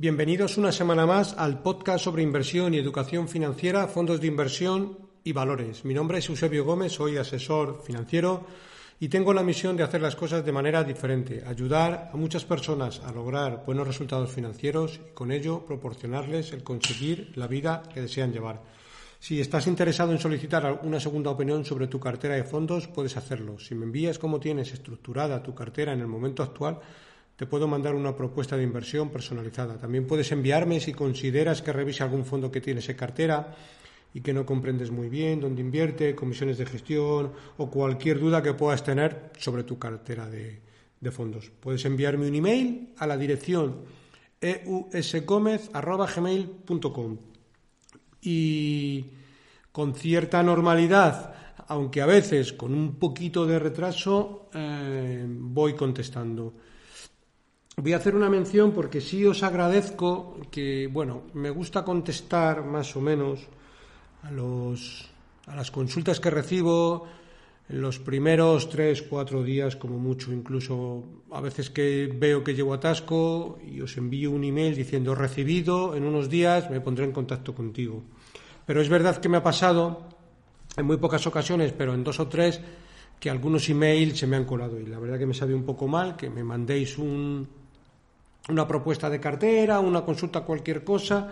Bienvenidos una semana más al podcast sobre inversión y educación financiera, fondos de inversión y valores. Mi nombre es Eusebio Gómez, soy asesor financiero y tengo la misión de hacer las cosas de manera diferente, ayudar a muchas personas a lograr buenos resultados financieros y con ello proporcionarles el conseguir la vida que desean llevar. Si estás interesado en solicitar una segunda opinión sobre tu cartera de fondos, puedes hacerlo. Si me envías cómo tienes estructurada tu cartera en el momento actual, te puedo mandar una propuesta de inversión personalizada. También puedes enviarme si consideras que revise algún fondo que tienes en cartera y que no comprendes muy bien dónde invierte, comisiones de gestión o cualquier duda que puedas tener sobre tu cartera de, fondos. Puedes enviarme un email a la dirección eusgomez.gmail.com y con cierta normalidad, aunque a veces con un poquito de retraso, eh, voy contestando. Voy a hacer una mención porque sí os agradezco que, bueno, me gusta contestar más o menos a, los, a las consultas que recibo en los primeros tres, cuatro días, como mucho, incluso a veces que veo que llevo atasco y os envío un email diciendo recibido, en unos días me pondré en contacto contigo. Pero es verdad que me ha pasado en muy pocas ocasiones, pero en dos o tres, que algunos emails se me han colado y la verdad que me sabe un poco mal que me mandéis un, una propuesta de cartera, una consulta, cualquier cosa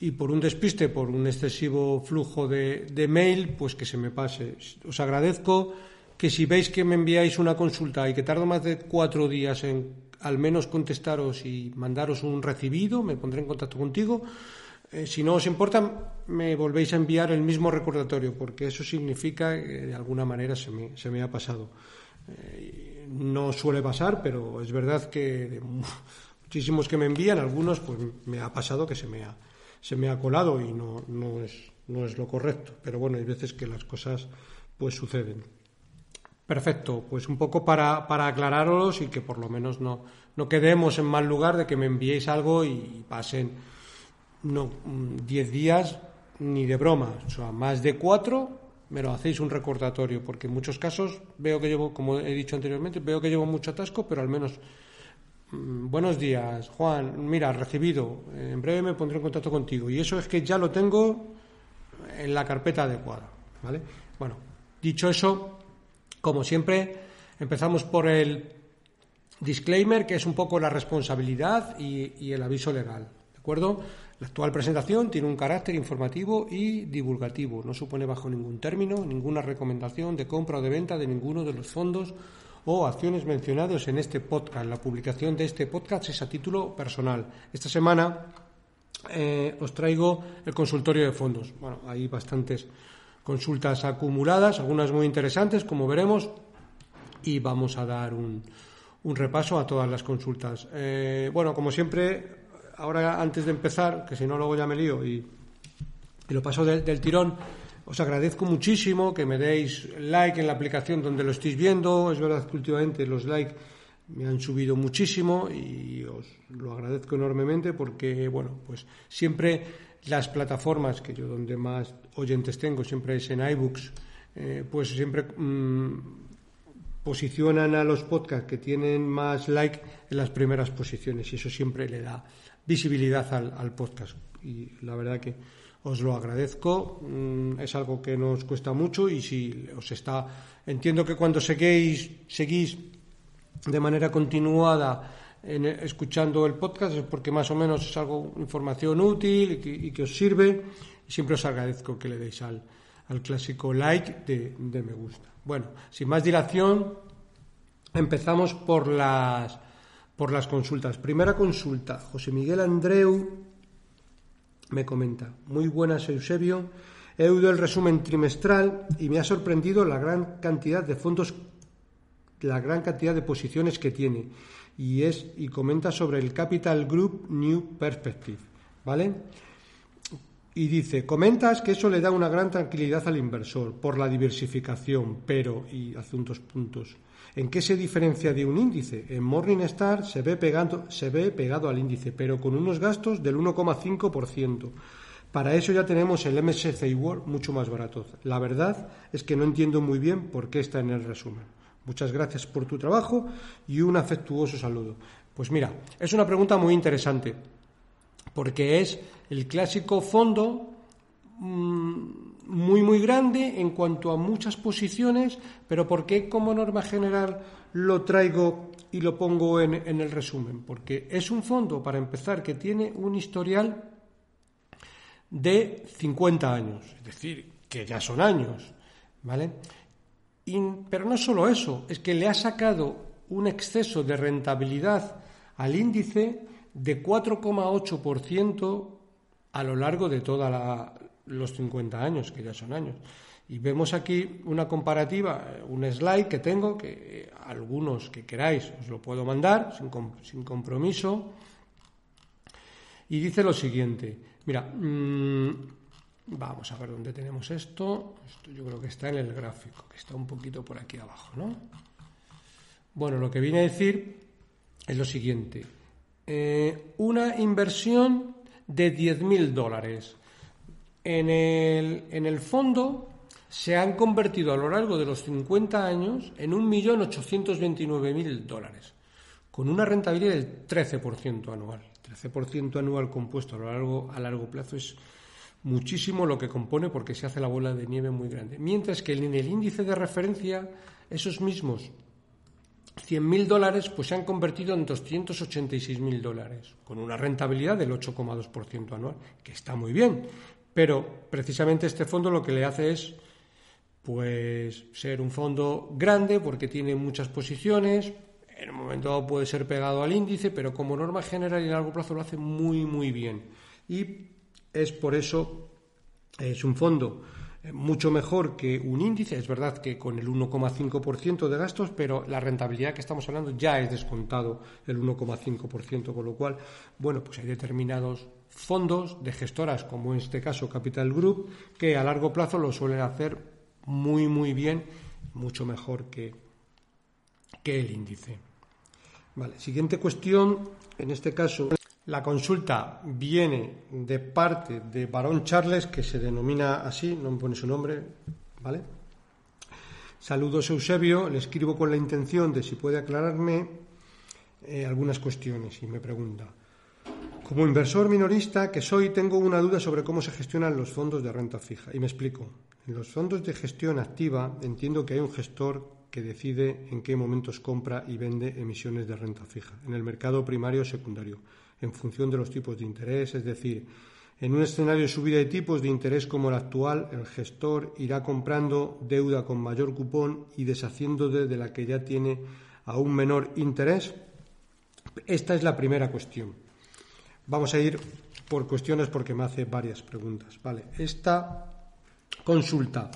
y por un despiste, por un excesivo flujo de, mail, pues que se me pase. Os agradezco que si veis que me enviáis una consulta y que tardo más de cuatro días en al menos contestaros y mandaros un recibido, me pondré en contacto contigo. Eh, si no os importa, me volvéis a enviar el mismo recordatorio, porque eso significa que de alguna manera se me, se me ha pasado. Eh, no suele pasar, pero es verdad que de muchísimos que me envían, algunos, pues me ha pasado que se me ha, se me ha colado y no, no, es, no es lo correcto. Pero bueno, hay veces que las cosas pues suceden. Perfecto, pues un poco para, para aclararos y que por lo menos no, no quedemos en mal lugar de que me enviéis algo y pasen no 10 días ni de broma, o sea, más de cuatro me lo hacéis un recordatorio, porque en muchos casos veo que llevo, como he dicho anteriormente, veo que llevo mucho atasco, pero al menos buenos días, Juan. Mira, recibido. En breve me pondré en contacto contigo. Y eso es que ya lo tengo en la carpeta adecuada. ¿Vale? Bueno, dicho eso, como siempre, empezamos por el disclaimer, que es un poco la responsabilidad y, y el aviso legal. ¿De acuerdo? La actual presentación tiene un carácter informativo y divulgativo. No supone bajo ningún término ninguna recomendación de compra o de venta de ninguno de los fondos o acciones mencionados en este podcast. La publicación de este podcast es a título personal. Esta semana eh, os traigo el consultorio de fondos. Bueno, hay bastantes consultas acumuladas, algunas muy interesantes, como veremos, y vamos a dar un, repaso a todas las consultas. Eh, bueno, como siempre, ahora antes de empezar, que si no luego ya me lío y, lo paso del tirón, os agradezco muchísimo que me deis like en la aplicación donde lo estéis viendo. Es verdad que últimamente los likes me han subido muchísimo y os lo agradezco enormemente porque, bueno, pues siempre las plataformas que yo donde más oyentes tengo siempre es en iBooks, eh, pues siempre mm, posicionan a los podcasts que tienen más like en las primeras posiciones y eso siempre le da visibilidad al, al podcast. Y la verdad que os lo agradezco. Mm, es algo que nos cuesta mucho y si os está. Entiendo que cuando seguís, seguís de manera continuada en, escuchando el podcast es porque más o menos es algo, información útil y que, os sirve. Y siempre os agradezco que le deis al, al clásico like de, de me gusta. Bueno, sin más dilación, empezamos por las, por las consultas. Primera consulta, José Miguel Andreu me comenta, muy buenas Eusebio, he oído el resumen trimestral y me ha sorprendido la gran cantidad de fondos, la gran cantidad de posiciones que tiene. Y es y comenta sobre el Capital Group New Perspective, ¿vale? Y dice, comentas que eso le da una gran tranquilidad al inversor por la diversificación, pero, y hace unos puntos, ¿En qué se diferencia de un índice? En Morningstar se ve, pegando, se ve pegado al índice, pero con unos gastos del 1,5%. Para eso ya tenemos el MSCI World mucho más barato. La verdad es que no entiendo muy bien por qué está en el resumen. Muchas gracias por tu trabajo y un afectuoso saludo. Pues mira, es una pregunta muy interesante. porque es el clásico fondo mm, muy muy grande en cuanto a muchas posiciones, pero ¿por qué como norma general lo traigo y lo pongo en, en el resumen? Porque es un fondo, para empezar, que tiene un historial de 50 años, es decir, que ya son años, ¿vale? pero no solo eso, es que le ha sacado un exceso de rentabilidad al índice de 4,8% a lo largo de todos los 50 años, que ya son años. Y vemos aquí una comparativa, un slide que tengo, que algunos que queráis os lo puedo mandar sin, compromiso. Y dice lo siguiente, mira, mm, Vamos a ver dónde tenemos esto. Esto yo creo que está en el gráfico, que está un poquito por aquí abajo, ¿no? Bueno, lo que viene a decir es lo siguiente. Eh, una inversión de 10.000 dólares. En el, fondo se han convertido a lo largo de los 50 años en 1.829.000 dólares, con una rentabilidad del 13% anual. 13% anual compuesto a lo largo a largo plazo es muchísimo lo que compone porque se hace la bola de nieve muy grande. Mientras que en el índice de referencia, esos mismos 100.000 dólares pues se han convertido en 286.000 dólares, con una rentabilidad del 8,2% anual, que está muy bien. Pero precisamente este fondo lo que le hace es pues ser un fondo grande porque tiene muchas posiciones, en un momento dado puede ser pegado al índice, pero como norma general y a largo plazo lo hace muy muy bien. Y es por eso, es un fondo eh, mucho mejor que un índice. Es verdad que con el 1,5% de gastos, pero la rentabilidad que estamos hablando ya es descontado el 1,5%, con lo cual, bueno, pues hay determinados fondos de gestoras, como en este caso Capital Group, que a largo plazo lo suelen hacer muy, muy bien, mucho mejor que, que el índice. Vale, siguiente cuestión, en este caso. La consulta viene de parte de Barón Charles, que se denomina así, no me pone su nombre, ¿vale? Saludos Eusebio, le escribo con la intención de si puede aclararme eh, algunas cuestiones y me pregunta. Como inversor minorista que soy, tengo una duda sobre cómo se gestionan los fondos de renta fija. Y me explico. En los fondos de gestión activa entiendo que hay un gestor que decide en qué momentos compra y vende emisiones de renta fija, en el mercado primario o secundario en función de los tipos de interés, es decir, en un escenario de subida de tipos de interés como el actual, el gestor irá comprando deuda con mayor cupón y deshaciendo de la que ya tiene a un menor interés. Esta es la primera cuestión. Vamos a ir por cuestiones porque me hace varias preguntas. Vale, esta consulta.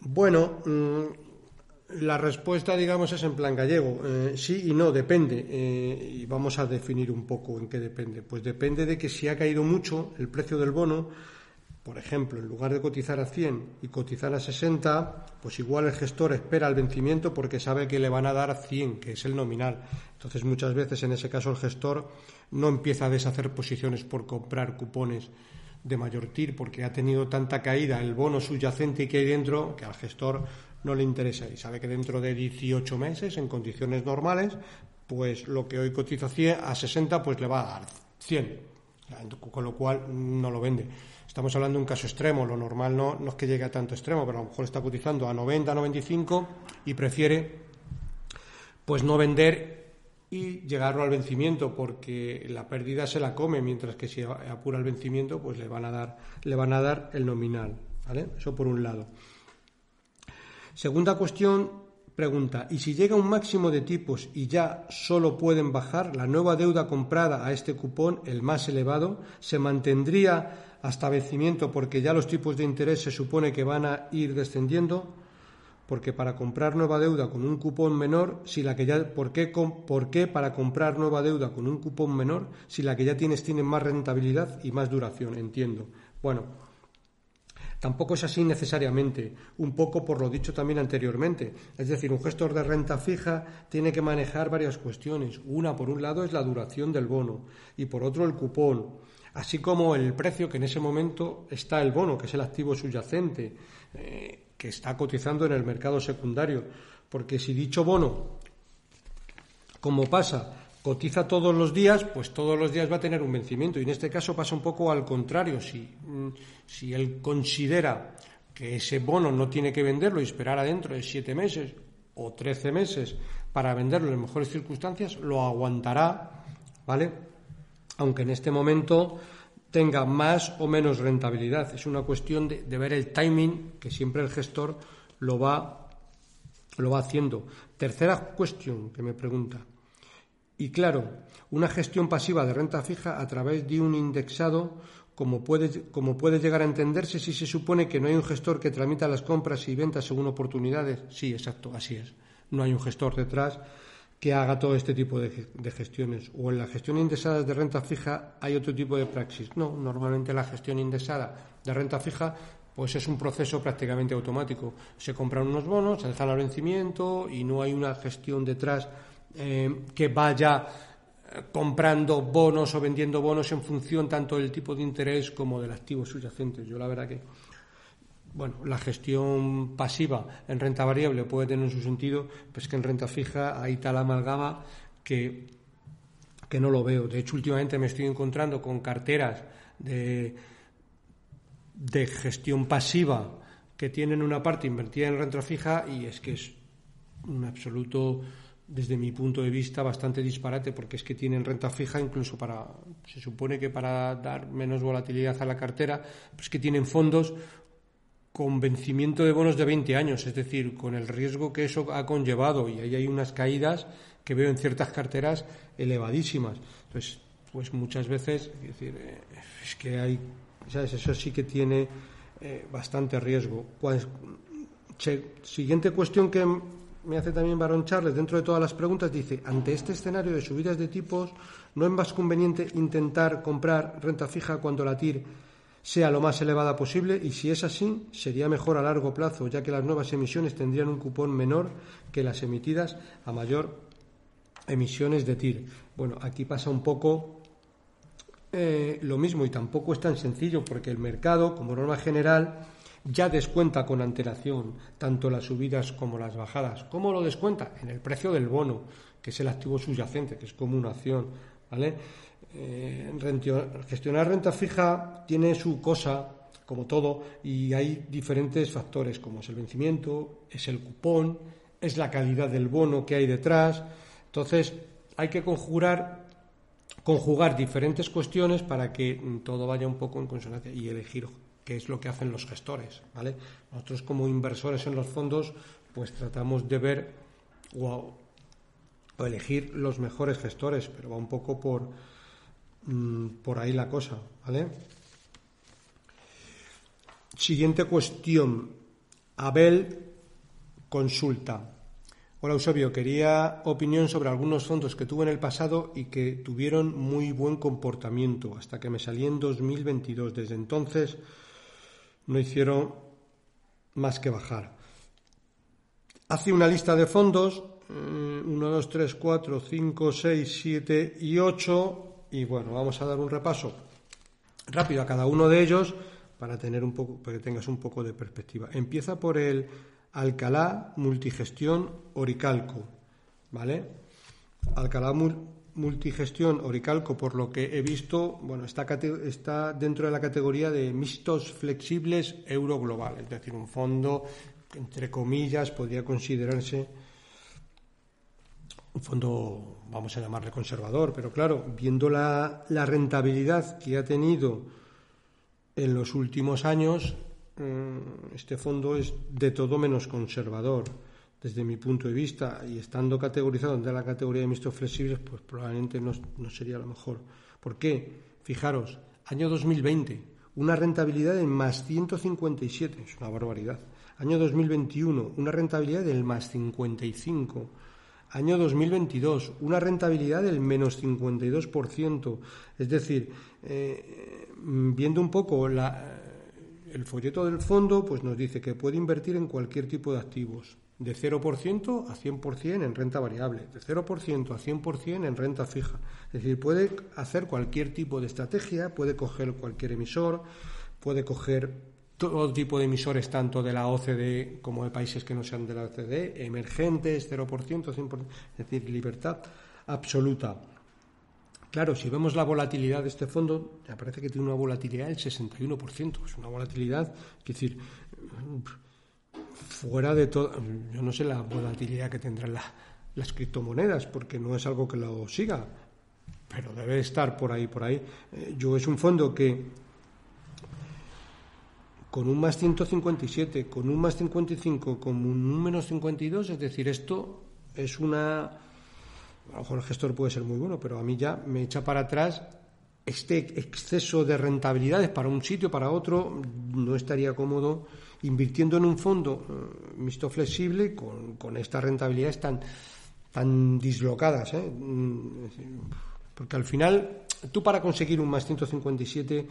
Bueno, mm, la respuesta, digamos, es en plan gallego. Eh, sí y no, depende. Eh, y vamos a definir un poco en qué depende. Pues depende de que si ha caído mucho el precio del bono, por ejemplo, en lugar de cotizar a 100 y cotizar a 60, pues igual el gestor espera el vencimiento porque sabe que le van a dar 100, que es el nominal. Entonces, muchas veces en ese caso el gestor no empieza a deshacer posiciones por comprar cupones de mayor TIR porque ha tenido tanta caída el bono subyacente que hay dentro que al gestor no le interesa y sabe que dentro de 18 meses, en condiciones normales, pues lo que hoy cotiza a 60, pues le va a dar 100. Con lo cual no lo vende. Estamos hablando de un caso extremo. Lo normal no, no es que llegue a tanto extremo, pero a lo mejor está cotizando a 90, 95 y prefiere pues no vender y llegarlo al vencimiento porque la pérdida se la come, mientras que si apura el vencimiento, pues le van a dar, le van a dar el nominal. ¿vale? Eso por un lado. Segunda cuestión, pregunta, ¿y si llega un máximo de tipos y ya solo pueden bajar, la nueva deuda comprada a este cupón, el más elevado, se mantendría hasta vencimiento porque ya los tipos de interés se supone que van a ir descendiendo? Porque para comprar nueva deuda con un cupón menor, si la que ya, ¿por ¿por qué para comprar nueva deuda con un cupón menor si la que ya tienes tiene más rentabilidad y más duración? Entiendo. Bueno, Tampoco es así necesariamente, un poco por lo dicho también anteriormente. Es decir, un gestor de renta fija tiene que manejar varias cuestiones. Una, por un lado, es la duración del bono y por otro, el cupón, así como el precio que en ese momento está el bono, que es el activo subyacente, eh, que está cotizando en el mercado secundario. Porque si dicho bono, como pasa, cotiza todos los días, pues todos los días va a tener un vencimiento. Y en este caso pasa un poco al contrario. Si, mm, si él considera que ese bono no tiene que venderlo y esperar adentro de siete meses o trece meses para venderlo en mejores circunstancias, lo aguantará, ¿vale? Aunque en este momento tenga más o menos rentabilidad. Es una cuestión de, ver el timing que siempre el gestor lo va, lo va haciendo. Tercera cuestión que me pregunta. Y claro, una gestión pasiva de renta fija a través de un indexado, como puede, como puede llegar a entenderse si se supone que no hay un gestor que tramita las compras y ventas según oportunidades. Sí, exacto, así es. No hay un gestor detrás que haga todo este tipo de, de, gestiones. O en la gestión indexada de renta fija hay otro tipo de praxis. No, normalmente la gestión indexada de renta fija pues es un proceso prácticamente automático. Se compran unos bonos, se dejan al vencimiento y no hay una gestión detrás eh, que vaya eh, comprando bonos o vendiendo bonos en función tanto del tipo de interés como del activo subyacente. Yo la verdad que, bueno, la gestión pasiva en renta variable puede tener su sentido, pues que en renta fija hay tal amalgama que, que no lo veo. De hecho, últimamente me estoy encontrando con carteras de, de gestión pasiva que tienen una parte invertida en renta fija y es que es un absoluto desde mi punto de vista, bastante disparate, porque es que tienen renta fija incluso para, se supone que para dar menos volatilidad a la cartera, pues que tienen fondos con vencimiento de bonos de 20 años, es decir, con el riesgo que eso ha conllevado, y ahí hay unas caídas que veo en ciertas carteras elevadísimas. Entonces, pues muchas veces, es decir, eh, es que hay, ¿sabes? Eso sí que tiene eh, bastante riesgo. Siguiente cuestión que me hace también Barón Charles, dentro de todas las preguntas, dice, ante este escenario de subidas de tipos, ¿no es más conveniente intentar comprar renta fija cuando la TIR sea lo más elevada posible? Y si es así, sería mejor a largo plazo, ya que las nuevas emisiones tendrían un cupón menor que las emitidas a mayor emisiones de TIR. Bueno, aquí pasa un poco eh, lo mismo y tampoco es tan sencillo, porque el mercado, como norma general, ya descuenta con antelación tanto las subidas como las bajadas. ¿Cómo lo descuenta? En el precio del bono, que es el activo subyacente, que es como una acción. ¿vale? Eh, gestionar renta fija tiene su cosa, como todo, y hay diferentes factores, como es el vencimiento, es el cupón, es la calidad del bono que hay detrás. Entonces, hay que conjugar conjugar diferentes cuestiones para que todo vaya un poco en consonancia y elegir que es lo que hacen los gestores, ¿vale? Nosotros como inversores en los fondos, pues tratamos de ver o, elegir los mejores gestores, pero va un poco por, mm, por ahí la cosa, ¿vale? Siguiente cuestión. Abel consulta. Hola Eusebio, quería opinión sobre algunos fondos que tuve en el pasado y que tuvieron muy buen comportamiento hasta que me salí en 2022. Desde entonces no hicieron más que bajar. Hace una lista de fondos, 1, 2, 3, 4, 5, 6, 7 y 8, y bueno, vamos a dar un repaso rápido a cada uno de ellos para tener un poco, para que tengas un poco de perspectiva. Empieza por el Alcalá Multigestión Oricalco, ¿vale? Alcalá multigestión Oricalco, por lo que he visto, bueno, está, está dentro de la categoría de mixtos flexibles euro global, es decir, un fondo entre comillas podría considerarse un fondo, vamos a llamarle conservador, pero claro, viendo la, la rentabilidad que ha tenido en los últimos años, mm, este fondo es de todo menos conservador desde mi punto de vista, y estando categorizado en la categoría de mixtos flexibles, pues probablemente no, sería lo mejor. ¿Por qué? Fijaros, año 2020, una rentabilidad de más 157, es una barbaridad. Año 2021, una rentabilidad del más 55. Año 2022, una rentabilidad del menos 52%. Es decir, eh, viendo un poco la, el folleto del fondo, pues nos dice que puede invertir en cualquier tipo de activos de 0% a 100% en renta variable, de 0% a 100% en renta fija. Es decir, puede hacer cualquier tipo de estrategia, puede coger cualquier emisor, puede coger todo tipo de emisores, tanto de la OCDE como de países que no sean de la OCDE, emergentes, 0%, 100%, es decir, libertad absoluta. Claro, si vemos la volatilidad de este fondo, me parece que tiene una volatilidad del 61%. Es una volatilidad, es decir, fuera de todo. Yo no sé la volatilidad que tendrán las criptomonedas, porque no es algo que lo siga, pero debe estar por ahí, por ahí. Eh, yo es un fondo que con un más 157, con un más 55, con un menos 52, es decir, esto es una... A lo mejor el gestor puede ser muy bueno, pero a mí ya me echa para atrás este exceso de rentabilidades para un sitio, para otro, no estaría cómodo invirtiendo en un fondo eh, mixto flexible con, con estas rentabilidades tan, tan dislocadas. ¿eh? Mm, porque al final, tú para conseguir un más 157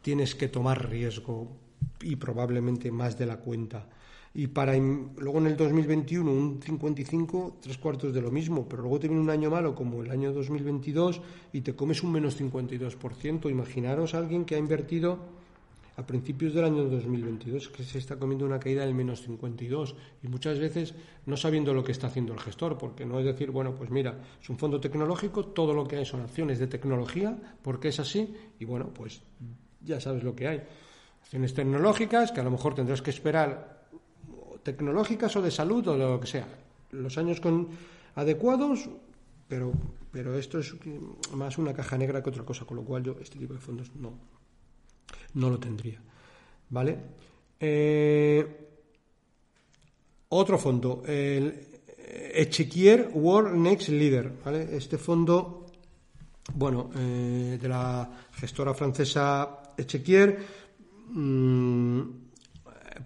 tienes que tomar riesgo y probablemente más de la cuenta. Y para luego en el 2021 un 55, tres cuartos de lo mismo, pero luego te viene un año malo como el año 2022 y te comes un menos 52%. Imaginaros a alguien que ha invertido a principios del año 2022 que se está comiendo una caída del menos 52 y muchas veces no sabiendo lo que está haciendo el gestor, porque no es decir, bueno, pues mira, es un fondo tecnológico, todo lo que hay son acciones de tecnología, porque es así, y bueno, pues ya sabes lo que hay acciones tecnológicas que a lo mejor tendrás que esperar tecnológicas o de salud o de lo que sea. Los años con adecuados, pero, pero esto es más una caja negra que otra cosa, con lo cual yo este tipo de fondos no, no lo tendría. ¿Vale? Eh, otro fondo, el Echequier World Next Leader. ¿vale? Este fondo, bueno, eh, de la gestora francesa Echequier, Mm,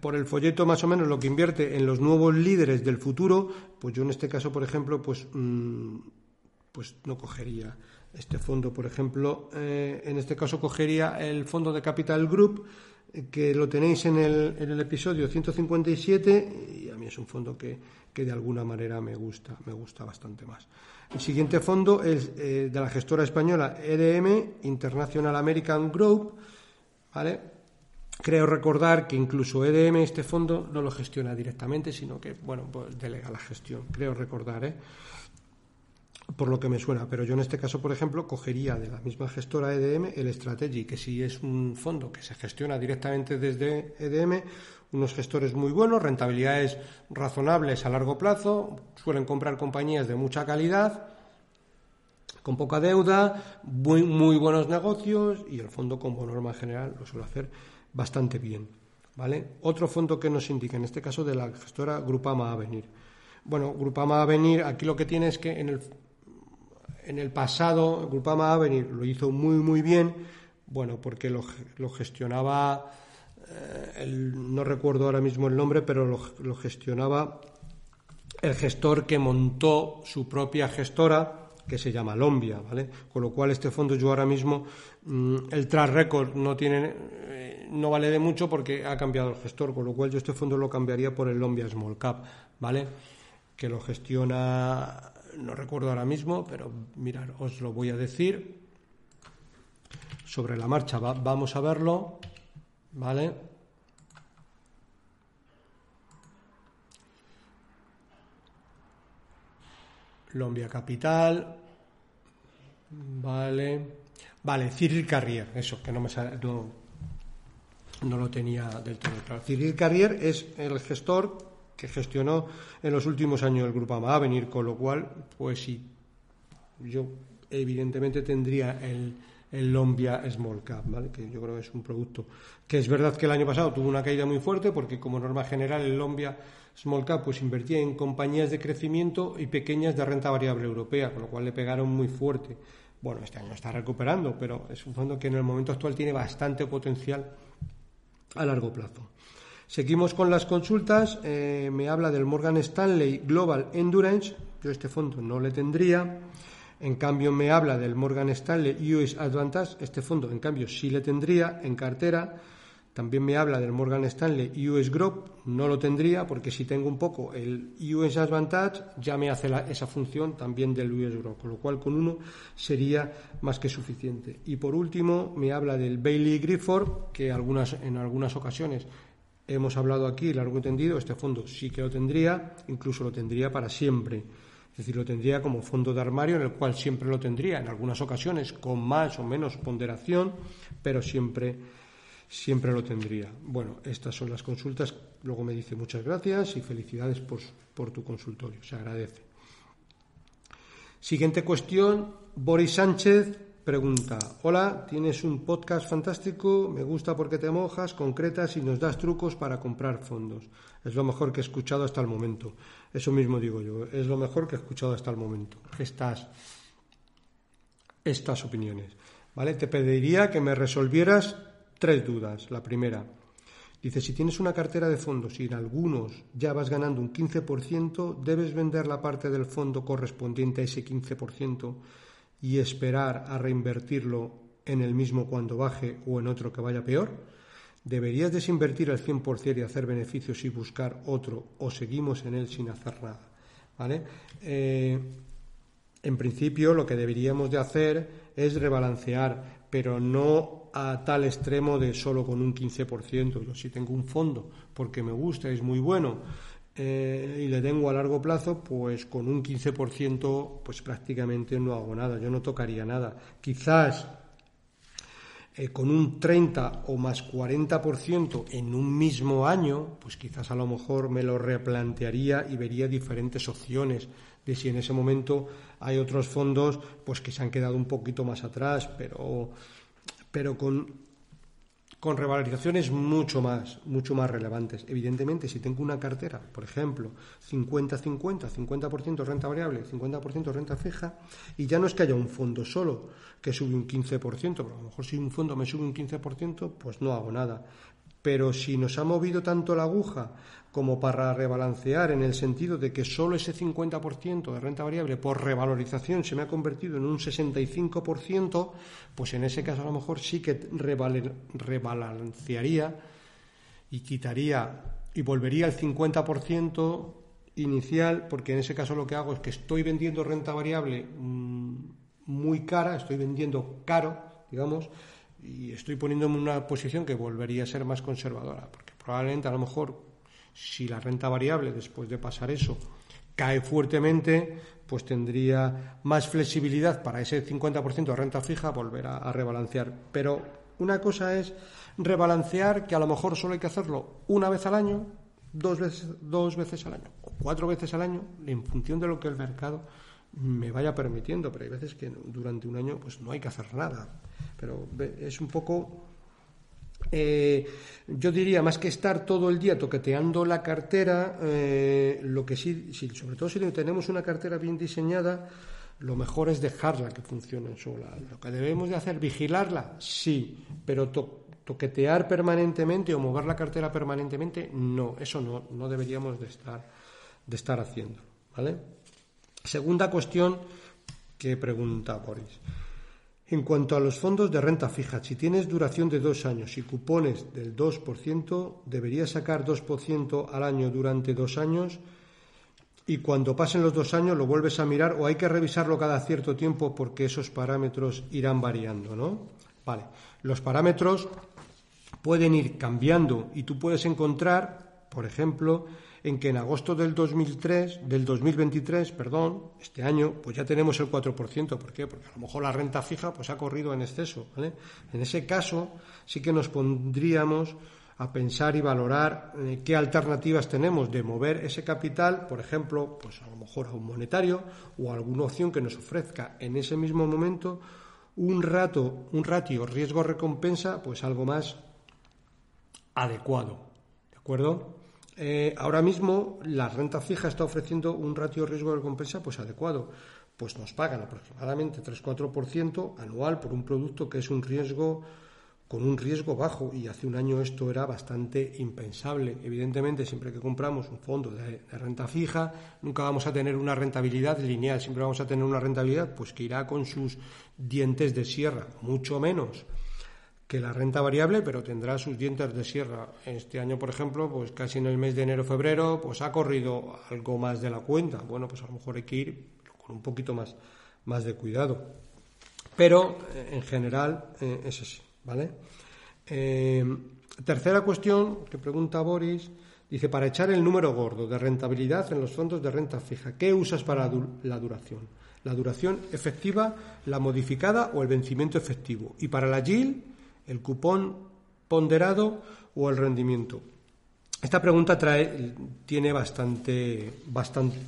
por el folleto más o menos lo que invierte en los nuevos líderes del futuro, pues yo en este caso, por ejemplo, pues, mm, pues no cogería este fondo, por ejemplo, eh, en este caso cogería el fondo de Capital Group, eh, que lo tenéis en el, en el episodio 157 y a mí es un fondo que, que, de alguna manera me gusta, me gusta bastante más. El siguiente fondo es eh, de la gestora española EDM, International American Group, ¿vale? Creo recordar que incluso EDM, este fondo, no lo gestiona directamente, sino que, bueno, pues delega la gestión. Creo recordar, ¿eh? Por lo que me suena. Pero yo en este caso, por ejemplo, cogería de la misma gestora EDM el Strategy, que si es un fondo que se gestiona directamente desde EDM, unos gestores muy buenos, rentabilidades razonables a largo plazo, suelen comprar compañías de mucha calidad, con poca deuda, muy, muy buenos negocios y el fondo como norma general lo suele hacer bastante bien. ¿vale? Otro fondo que nos indica, en este caso de la gestora Grupama Avenir. Bueno, Grupama Avenir, aquí lo que tiene es que en el, en el pasado Grupama Avenir lo hizo muy, muy bien, bueno, porque lo, lo gestionaba, eh, no recuerdo ahora mismo el nombre, pero lo, lo gestionaba el gestor que montó su propia gestora, que se llama Lombia, ¿vale? Con lo cual este fondo yo ahora mismo mm, el track record no tiene no vale de mucho porque ha cambiado el gestor, con lo cual yo este fondo lo cambiaría por el Lombia Small Cap, ¿vale? Que lo gestiona, no recuerdo ahora mismo, pero mirad, os lo voy a decir. Sobre la marcha vamos a verlo, ¿vale? Lombia Capital, vale, vale, Cyril Carrier, eso, que no me sale, no lo tenía del todo claro. Cyril Carrier es el gestor que gestionó en los últimos años el grupo Avenir, con lo cual, pues sí, yo evidentemente tendría el, el Lombia Small Cap, ¿vale? que yo creo que es un producto que es verdad que el año pasado tuvo una caída muy fuerte porque como norma general el Lombia Small Cap pues invertía en compañías de crecimiento y pequeñas de renta variable europea, con lo cual le pegaron muy fuerte. Bueno, este año está recuperando, pero es un fondo que en el momento actual tiene bastante potencial a largo plazo. Seguimos con las consultas. Eh, me habla del Morgan Stanley Global Endurance. Yo este fondo no le tendría. En cambio, me habla del Morgan Stanley US Advantage. Este fondo, en cambio, sí le tendría en cartera. También me habla del Morgan Stanley US Group, no lo tendría porque si tengo un poco el US Advantage ya me hace esa función también del US Group, con lo cual con uno sería más que suficiente. Y por último me habla del Bailey Grifford, que algunas, en algunas ocasiones hemos hablado aquí, largo entendido, este fondo sí que lo tendría, incluso lo tendría para siempre. Decir, lo tendría como fondo de armario en el cual siempre lo tendría, en algunas ocasiones con más o menos ponderación, pero siempre, siempre lo tendría. Bueno, estas son las consultas. Luego me dice muchas gracias y felicidades por, por tu consultorio. Se agradece. Siguiente cuestión, Boris Sánchez pregunta, hola, tienes un podcast fantástico, me gusta porque te mojas, concretas y nos das trucos para comprar fondos. Es lo mejor que he escuchado hasta el momento. Eso mismo digo yo, es lo mejor que he escuchado hasta el momento. Estas, estas opiniones. ¿Vale? Te pediría que me resolvieras tres dudas. La primera, dice, si tienes una cartera de fondos y en algunos ya vas ganando un 15%, ¿debes vender la parte del fondo correspondiente a ese 15%? y esperar a reinvertirlo en el mismo cuando baje o en otro que vaya peor? ¿Deberías desinvertir el 100% y hacer beneficios y buscar otro o seguimos en él sin hacer nada? ¿Vale? Eh, en principio lo que deberíamos de hacer es rebalancear, pero no a tal extremo de solo con un 15%. Yo si tengo un fondo porque me gusta, es muy bueno, eh, y le tengo a largo plazo, pues con un 15% pues prácticamente no hago nada, yo no tocaría nada. Quizás eh, con un 30 o más 40% en un mismo año, pues quizás a lo mejor me lo replantearía y vería diferentes opciones de si en ese momento hay otros fondos pues que se han quedado un poquito más atrás, pero pero con con revalorizaciones mucho más, mucho más relevantes. Evidentemente, si tengo una cartera, por ejemplo, 50-50, 50%, renta variable, 50% renta fija, y ya no es que haya un fondo solo que sube un 15%, pero a lo mejor si un fondo me sube un 15%, pues no hago nada. Pero si nos ha movido tanto la aguja como para rebalancear en el sentido de que solo ese 50% de renta variable por revalorización se me ha convertido en un 65%, pues en ese caso a lo mejor sí que rebalancearía y quitaría y volvería al 50% inicial, porque en ese caso lo que hago es que estoy vendiendo renta variable mm, muy cara, estoy vendiendo caro, digamos, y estoy poniéndome en una posición que volvería a ser más conservadora, porque probablemente a lo mejor si la renta variable después de pasar eso cae fuertemente, pues tendría más flexibilidad para ese 50% de renta fija volver a, rebalancear. Pero una cosa es rebalancear que a lo mejor solo hay que hacerlo una vez al año, dos veces, dos veces al año o cuatro veces al año, en función de lo que el mercado me vaya permitiendo. Pero hay veces que durante un año pues no hay que hacer nada. Pero es un poco eh, yo diría, más que estar todo el día toqueteando la cartera, eh, lo que sí, sobre todo si tenemos una cartera bien diseñada, lo mejor es dejarla que funcione sola. Lo que debemos de hacer, vigilarla, sí, pero toquetear permanentemente o mover la cartera permanentemente, no, eso no, no deberíamos de estar, de estar haciendo. ¿vale? Segunda cuestión que pregunta Boris. En cuanto a los fondos de renta fija, si tienes duración de dos años y cupones del 2%, deberías sacar 2% al año durante dos años y cuando pasen los dos años lo vuelves a mirar o hay que revisarlo cada cierto tiempo porque esos parámetros irán variando, ¿no? Vale, los parámetros pueden ir cambiando y tú puedes encontrar, por ejemplo, en que en agosto del 2003, del 2023, perdón, este año, pues ya tenemos el 4%. ¿Por qué? Porque a lo mejor la renta fija pues ha corrido en exceso. En ese caso sí que nos pondríamos a pensar y valorar eh, qué alternativas tenemos de mover ese capital, por ejemplo, pues a lo mejor a un monetario o a alguna opción que nos ofrezca en ese mismo momento un rato, un ratio riesgo-recompensa, pues algo más adecuado. ¿De acuerdo? Eh, ahora mismo la renta fija está ofreciendo un ratio riesgo de recompensa pues adecuado. Pues nos pagan aproximadamente 3-4% anual por un producto que es un riesgo con un riesgo bajo y hace un año esto era bastante impensable. Evidentemente, siempre que compramos un fondo de, de, renta fija, nunca vamos a tener una rentabilidad lineal, siempre vamos a tener una rentabilidad pues que irá con sus dientes de sierra, mucho menos que la renta variable, pero tendrá sus dientes de sierra. Este año, por ejemplo, pues casi en el mes de enero-febrero, pues ha corrido algo más de la cuenta. Bueno, pues a lo mejor hay que ir con un poquito más, más de cuidado. Pero, eh, en general, eh, es así, ¿vale? Eh, tercera cuestión que pregunta Boris, Dice, para echar el número gordo de rentabilidad en los fondos de renta fija, ¿qué usas para la duración? La duración efectiva, la modificada o el vencimiento efectivo. Y para la GIL, el cupón ponderado o el rendimiento. Esta pregunta trae, tiene bastante, bastante,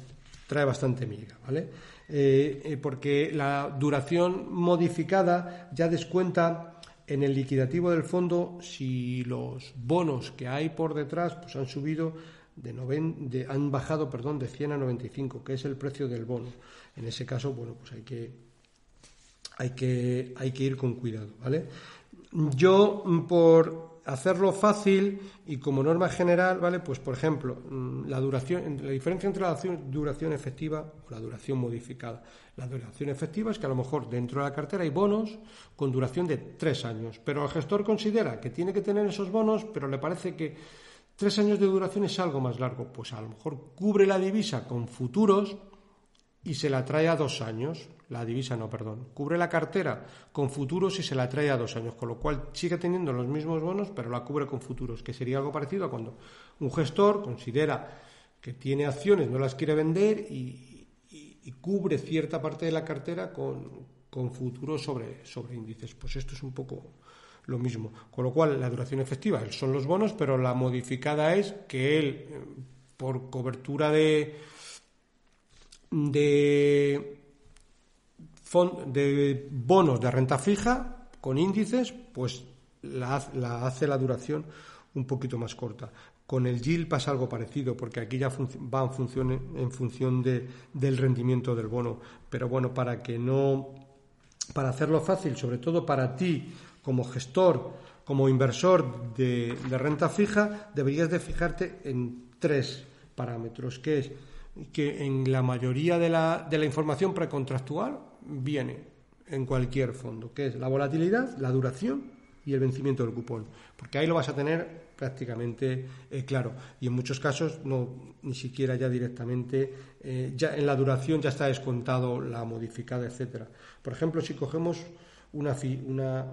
trae bastante miga, ¿vale? Eh, eh, porque la duración modificada ya descuenta en el liquidativo del fondo si los bonos que hay por detrás pues han subido de, han bajado perdón de 100 a 95 que es el precio del bono en ese caso bueno pues hay que hay que hay que ir con cuidado vale yo por hacerlo fácil y como norma general, ¿vale? Pues por ejemplo, mm, la duración, la diferencia entre la duración efectiva o la duración modificada. La duración efectiva es que a lo mejor dentro de la cartera hay bonos con duración de tres años, pero el gestor considera que tiene que tener esos bonos, pero le parece que tres años de duración es algo más largo. Pues a lo mejor cubre la divisa con futuros y se la trae a dos años la divisa no, perdón, cubre la cartera con futuros y se la trae a dos años, con lo cual sigue teniendo los mismos bonos, pero la cubre con futuros, que sería algo parecido a cuando un gestor considera que tiene acciones, no las quiere vender y, cubre cierta parte de la cartera con, con futuros sobre, sobre índices. Pues esto es un poco lo mismo. Con lo cual, la duración efectiva son los bonos, pero la modificada es que él, eh, por cobertura de, de de bonos de renta fija con índices, pues la, hace la duración un poquito más corta. Con el yield pasa algo parecido, porque aquí ya va en función, en función de, del rendimiento del bono. Pero bueno, para que no, para hacerlo fácil, sobre todo para ti como gestor, como inversor de, de renta fija, deberías de fijarte en tres parámetros, que es que en la mayoría de la, de la información precontractual viene en cualquier fondo, que es la volatilidad, la duración y el vencimiento del cupón, porque ahí lo vas a tener prácticamente eh, claro. Y en muchos casos no ni siquiera ya directamente eh, ya en la duración ya está descontado la modificada etcétera. Por ejemplo si cogemos una una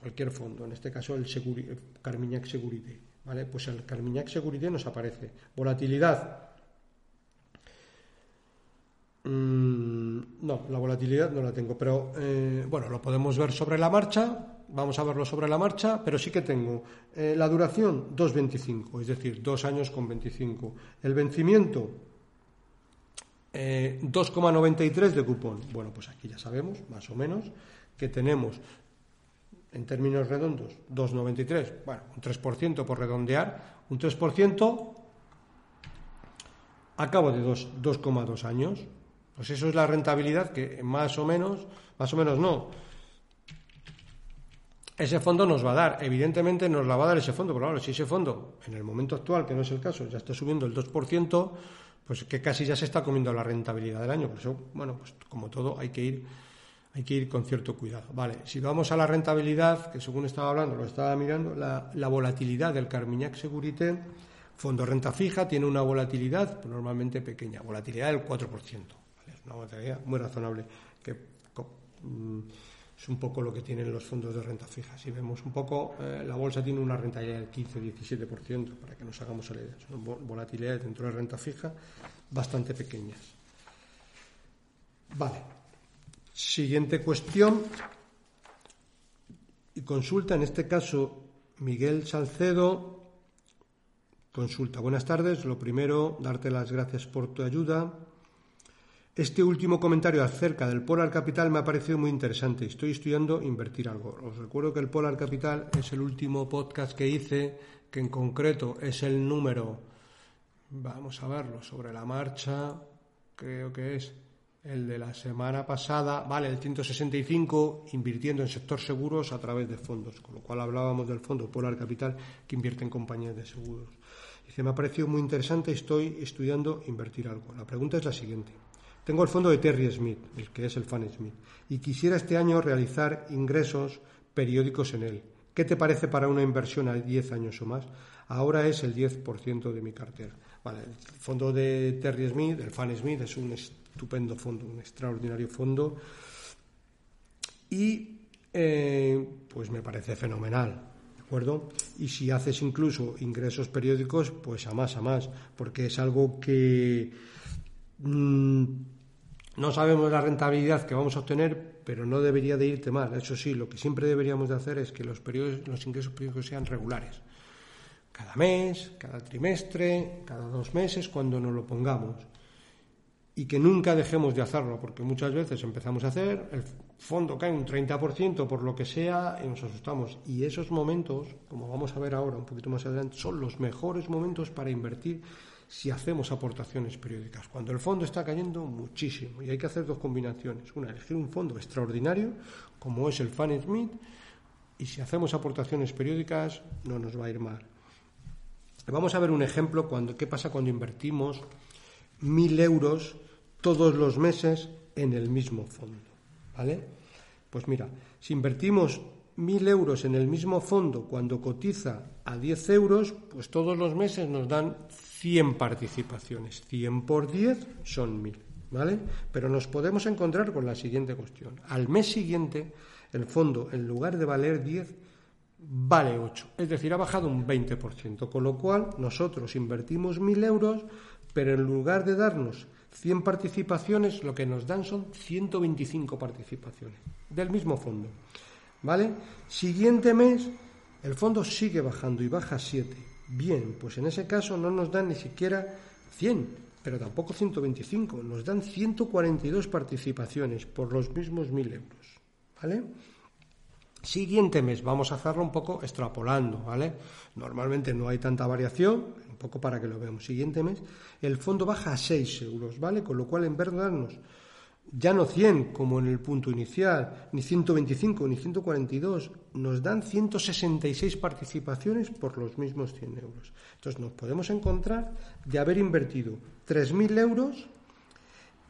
cualquier fondo en este caso el, el Carmignac Security vale pues el Carmignac Security nos aparece volatilidad Mm, no, la volatilidad no la tengo, pero eh, bueno, lo podemos ver sobre la marcha, vamos a verlo sobre la marcha, pero sí que tengo eh, la duración 2,25, es decir, dos años con 25. El vencimiento 2,93 eh, de cupón. Bueno, pues aquí ya sabemos, más o menos, que tenemos en términos redondos 2,93, bueno, un 3% por redondear, un 3% a cabo de 2,2 años. Pues eso es la rentabilidad que más o menos, más o menos no. Ese fondo nos va a dar, evidentemente nos la va a dar ese fondo, pero claro, si ese fondo, en el momento actual, que no es el caso, ya está subiendo el 2%, pues que casi ya se está comiendo la rentabilidad del año. Por eso, bueno, pues como todo hay que ir, hay que ir con cierto cuidado. Vale, si vamos a la rentabilidad, que según estaba hablando, lo estaba mirando, la, la volatilidad del Carmignac Segurité, fondo renta fija, tiene una volatilidad pues, normalmente pequeña, volatilidad del 4% una volatilidad muy razonable, que mm, es un poco lo que tienen los fondos de renta fija. Si vemos un poco, eh, la bolsa tiene una rentabilidad del 15-17%, para que nos hagamos la idea. Son volatilidades dentro de renta fija bastante pequeñas. Vale. Siguiente cuestión y consulta, en este caso Miguel Salcedo. Consulta. Buenas tardes. Lo primero, darte las gracias por tu ayuda. Este último comentario acerca del Polar Capital me ha parecido muy interesante. Estoy estudiando invertir algo. Os recuerdo que el Polar Capital es el último podcast que hice, que en concreto es el número, vamos a verlo, sobre la marcha, creo que es el de la semana pasada, vale, el 165, invirtiendo en sector seguros a través de fondos, con lo cual hablábamos del fondo Polar Capital que invierte en compañías de seguros. Dice, me ha parecido muy interesante, estoy estudiando invertir algo. La pregunta es la siguiente. Tengo el fondo de Terry Smith, el que es el Fan Smith, y quisiera este año realizar ingresos periódicos en él. ¿Qué te parece para una inversión a 10 años o más? Ahora es el 10% de mi cartera. Vale, el fondo de Terry Smith, el Fan Smith, es un estupendo fondo, un extraordinario fondo. Y eh, pues me parece fenomenal. acuerdo? Y si haces incluso ingresos periódicos, pues a más, a más, porque es algo que mm, no sabemos la rentabilidad que vamos a obtener, pero no debería de irte mal. Eso sí, lo que siempre deberíamos de hacer es que los, periodos, los ingresos periódicos sean regulares. Cada mes, cada trimestre, cada dos meses, cuando nos lo pongamos y que nunca dejemos de hacerlo, porque muchas veces empezamos a hacer, el fondo cae un 30% por lo que sea y nos asustamos. Y esos momentos, como vamos a ver ahora un poquito más adelante, son los mejores momentos para invertir si hacemos aportaciones periódicas. Cuando el fondo está cayendo muchísimo y hay que hacer dos combinaciones. Una, elegir un fondo extraordinario, como es el Fan Smith, y si hacemos aportaciones periódicas no nos va a ir mal. Vamos a ver un ejemplo, cuando, qué pasa cuando invertimos mil euros todos los meses en el mismo fondo. ¿Vale? Pues mira, si invertimos mil euros en el mismo fondo cuando cotiza a 10 euros, pues todos los meses nos dan 100 participaciones. 100 por 10 son mil, ¿Vale? Pero nos podemos encontrar con la siguiente cuestión. Al mes siguiente, el fondo, en lugar de valer 10, vale 8. Es decir, ha bajado un 20%. Con lo cual, nosotros invertimos mil euros, pero en lugar de darnos 100 participaciones, lo que nos dan son 125 participaciones del mismo fondo. ¿Vale? Siguiente mes, el fondo sigue bajando y baja 7. Bien, pues en ese caso no nos dan ni siquiera 100, pero tampoco 125, nos dan 142 participaciones por los mismos 1000 euros. ¿Vale? Siguiente mes, vamos a hacerlo un poco extrapolando, ¿vale? Normalmente no hay tanta variación, un poco para que lo veamos. Siguiente mes, el fondo baja a 6 euros, ¿vale? Con lo cual, en vez de darnos ya no 100 como en el punto inicial, ni 125, ni 142, nos dan 166 participaciones por los mismos 100 euros. Entonces nos podemos encontrar de haber invertido 3.000 euros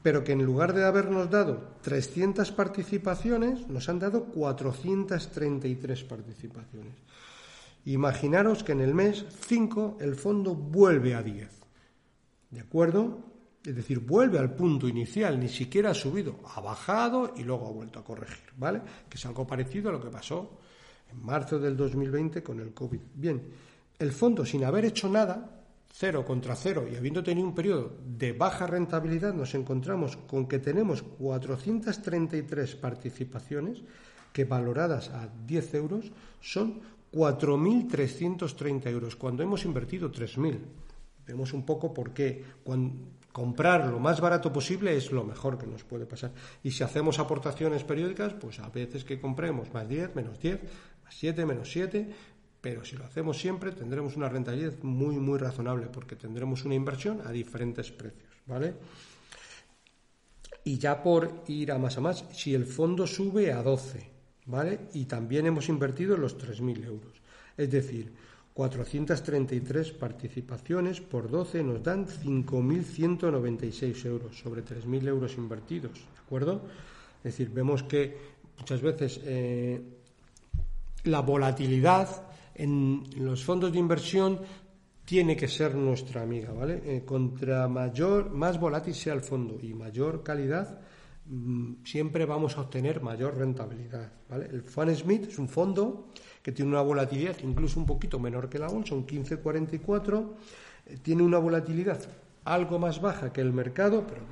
pero que en lugar de habernos dado 300 participaciones, nos han dado 433 participaciones. Imaginaros que en el mes 5 el fondo vuelve a 10. ¿De acuerdo? Es decir, vuelve al punto inicial, ni siquiera ha subido, ha bajado y luego ha vuelto a corregir, ¿vale? Que es algo parecido a lo que pasó en marzo del 2020 con el COVID. Bien, el fondo sin haber hecho nada cero contra cero y habiendo tenido un periodo de baja rentabilidad, nos encontramos con que tenemos 433 participaciones que valoradas a 10 euros son 4.330 euros, cuando hemos invertido 3.000. Vemos un poco por qué comprar lo más barato posible es lo mejor que nos puede pasar. Y si hacemos aportaciones periódicas, pues a veces que compremos más 10, menos 10, más 7, menos 7, pero si lo hacemos siempre tendremos una rentabilidad muy, muy razonable porque tendremos una inversión a diferentes precios, ¿vale? Y ya por ir a más a más, si el fondo sube a 12, ¿vale? Y también hemos invertido los 3.000 euros. Es decir, 433 participaciones por 12 nos dan 5.196 euros sobre 3.000 euros invertidos, ¿de acuerdo? Es decir, vemos que muchas veces eh, la volatilidad en los fondos de inversión tiene que ser nuestra amiga, ¿vale? Eh, contra mayor, más volátil sea el fondo y mayor calidad, mm, siempre vamos a obtener mayor rentabilidad. El Fan Smith es un fondo que tiene una volatilidad incluso un poquito menor que la bolsa, un 1544, eh, tiene una volatilidad algo más baja que el mercado, pero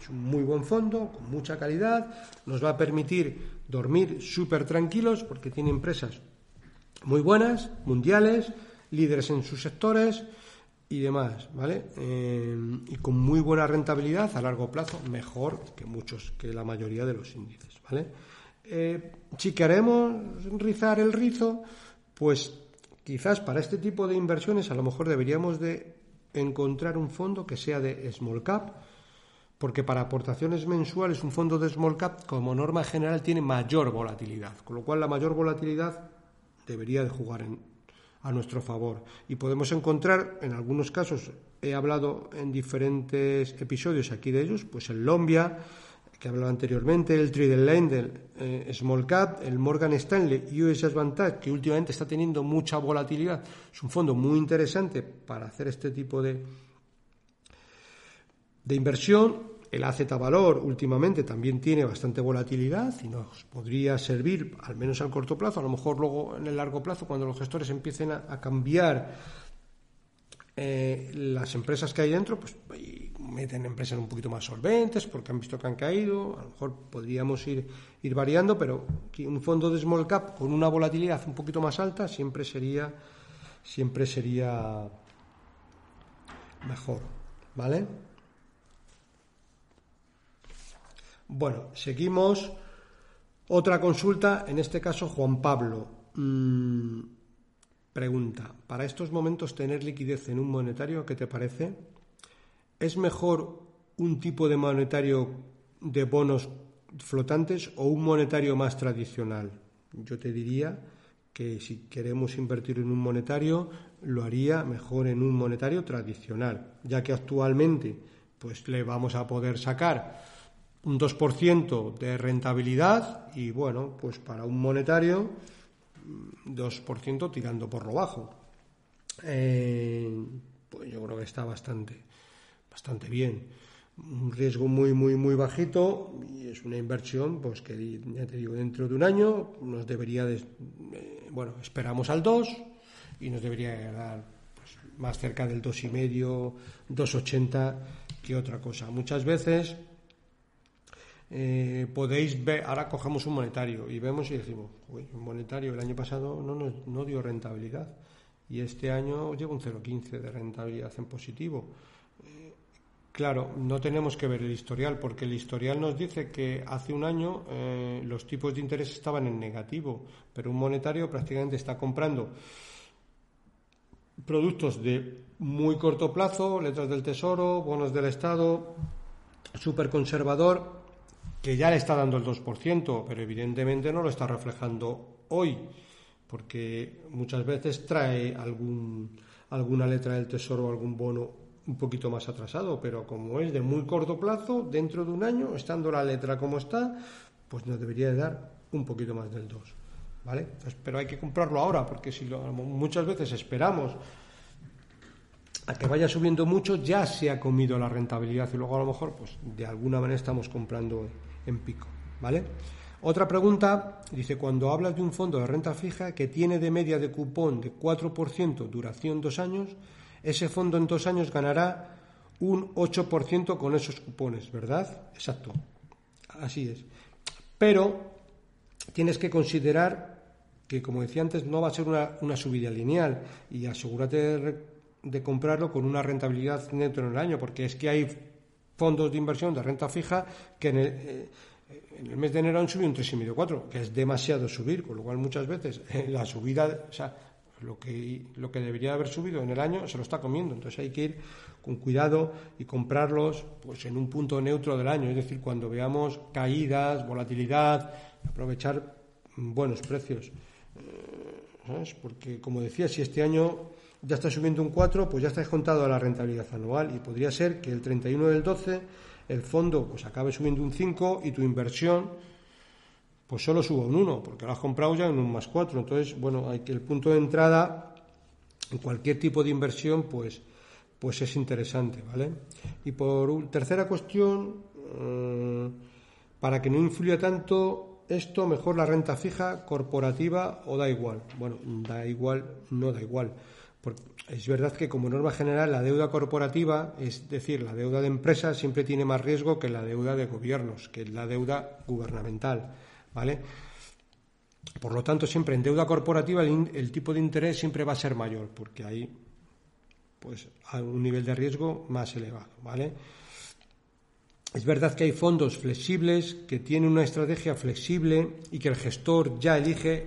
es un muy buen fondo, con mucha calidad, nos va a permitir dormir súper tranquilos porque tiene empresas muy buenas, mundiales, líderes en sus sectores y demás, ¿vale? Eh, y con muy buena rentabilidad a largo plazo, mejor que muchos, que la mayoría de los índices, ¿vale? Eh, si queremos rizar el rizo, pues quizás para este tipo de inversiones a lo mejor deberíamos de encontrar un fondo que sea de small cap, porque para aportaciones mensuales un fondo de small cap como norma general tiene mayor volatilidad, con lo cual la mayor volatilidad debería de jugar a nuestro favor. Y podemos encontrar, en algunos casos, he hablado en diferentes episodios aquí de ellos, pues el Lombia, que he hablado anteriormente, el Trident Lane del eh, Small Cap, el Morgan Stanley US Advantage, que últimamente está teniendo mucha volatilidad. Es un fondo muy interesante para hacer este tipo de, de inversión El AZ Valor últimamente también tiene bastante volatilidad y nos podría servir, al menos al corto plazo, a lo mejor luego en el largo plazo, cuando los gestores empiecen a, cambiar eh, las empresas que hay dentro, pues meten empresas un poquito más solventes porque han visto que han caído. A lo mejor podríamos ir, ir variando, pero un fondo de small cap con una volatilidad un poquito más alta siempre sería, siempre sería mejor. ¿Vale? Bueno, seguimos. Otra consulta, en este caso Juan Pablo. Mm, pregunta, ¿para estos momentos tener liquidez en un monetario, qué te parece? ¿Es mejor un tipo de monetario de bonos flotantes o un monetario más tradicional? Yo te diría que si queremos invertir en un monetario, lo haría mejor en un monetario tradicional, ya que actualmente pues le vamos a poder sacar un 2% de rentabilidad y bueno, pues para un monetario 2% tirando por lo bajo. Eh, pues yo creo que está bastante, bastante bien. Un riesgo muy, muy, muy bajito y es una inversión, pues que ya te digo, dentro de un año nos debería, de, eh, bueno, esperamos al 2 y nos debería dar pues, más cerca del 2,5, 2,80 que otra cosa. Muchas veces eh, podéis ver, ahora cogemos un monetario y vemos y decimos, un monetario el año pasado no, no, dio rentabilidad y este año lleva un 0,15 de rentabilidad en positivo. Claro, no tenemos que ver el historial porque el historial nos dice que hace un año eh, los tipos de interés estaban en negativo, pero un monetario prácticamente está comprando productos de muy corto plazo, letras del tesoro, bonos del Estado, súper conservador que ya le está dando el 2%, pero evidentemente no lo está reflejando hoy, porque muchas veces trae algún, alguna letra del tesoro o algún bono un poquito más atrasado, pero como es de muy corto plazo, dentro de un año, estando la letra como está, pues nos debería de dar un poquito más del 2. ¿Vale? pero hay que comprarlo ahora, porque si lo, muchas veces esperamos a que vaya subiendo mucho, ya se ha comido la rentabilidad y luego a lo mejor, pues de alguna manera estamos comprando en pico, ¿vale? Otra pregunta, dice, cuando hablas de un fondo de renta fija que tiene de media de cupón de 4%, duración dos años, ese fondo en dos años ganará un 8% con esos cupones, ¿verdad? Exacto, así es. Pero tienes que considerar que, como decía antes, no va a ser una, subida lineal y asegúrate de, comprarlo con una rentabilidad neto en el año, porque es que hay fondos de inversión de renta fija que en el, eh, mes de enero han subido un 3,5-4, que es demasiado subir, con lo cual muchas veces eh, la subida, lo que, lo que debería haber subido en el año se lo está comiendo. Entonces hay que ir con cuidado y comprarlos pues, en un punto neutro del año, es decir, cuando veamos caídas, volatilidad, aprovechar buenos precios. Eh, Porque, como decía, si este año ya está subiendo un 4, pues ya está descontado a la rentabilidad anual y podría ser que el 31 del 12 el fondo pues acabe subiendo un 5 y tu inversión pues solo suba un 1, porque lo has comprado ya en un más 4. Entonces, bueno, hay que el punto de entrada en cualquier tipo de inversión pues pues es interesante, ¿vale? Y por tercera cuestión, eh, para que no influya tanto esto, mejor la renta fija, corporativa o da igual. Bueno, da igual, no da igual es verdad que como norma general la deuda corporativa, es decir, la deuda de empresas siempre tiene más riesgo que la deuda de gobiernos, que la deuda gubernamental, ¿vale? Por lo tanto, siempre en deuda corporativa el, tipo de interés siempre va a ser mayor, porque hay pues a un nivel de riesgo más elevado, ¿vale? Es verdad que hay fondos flexibles que tienen una estrategia flexible y que el gestor ya elige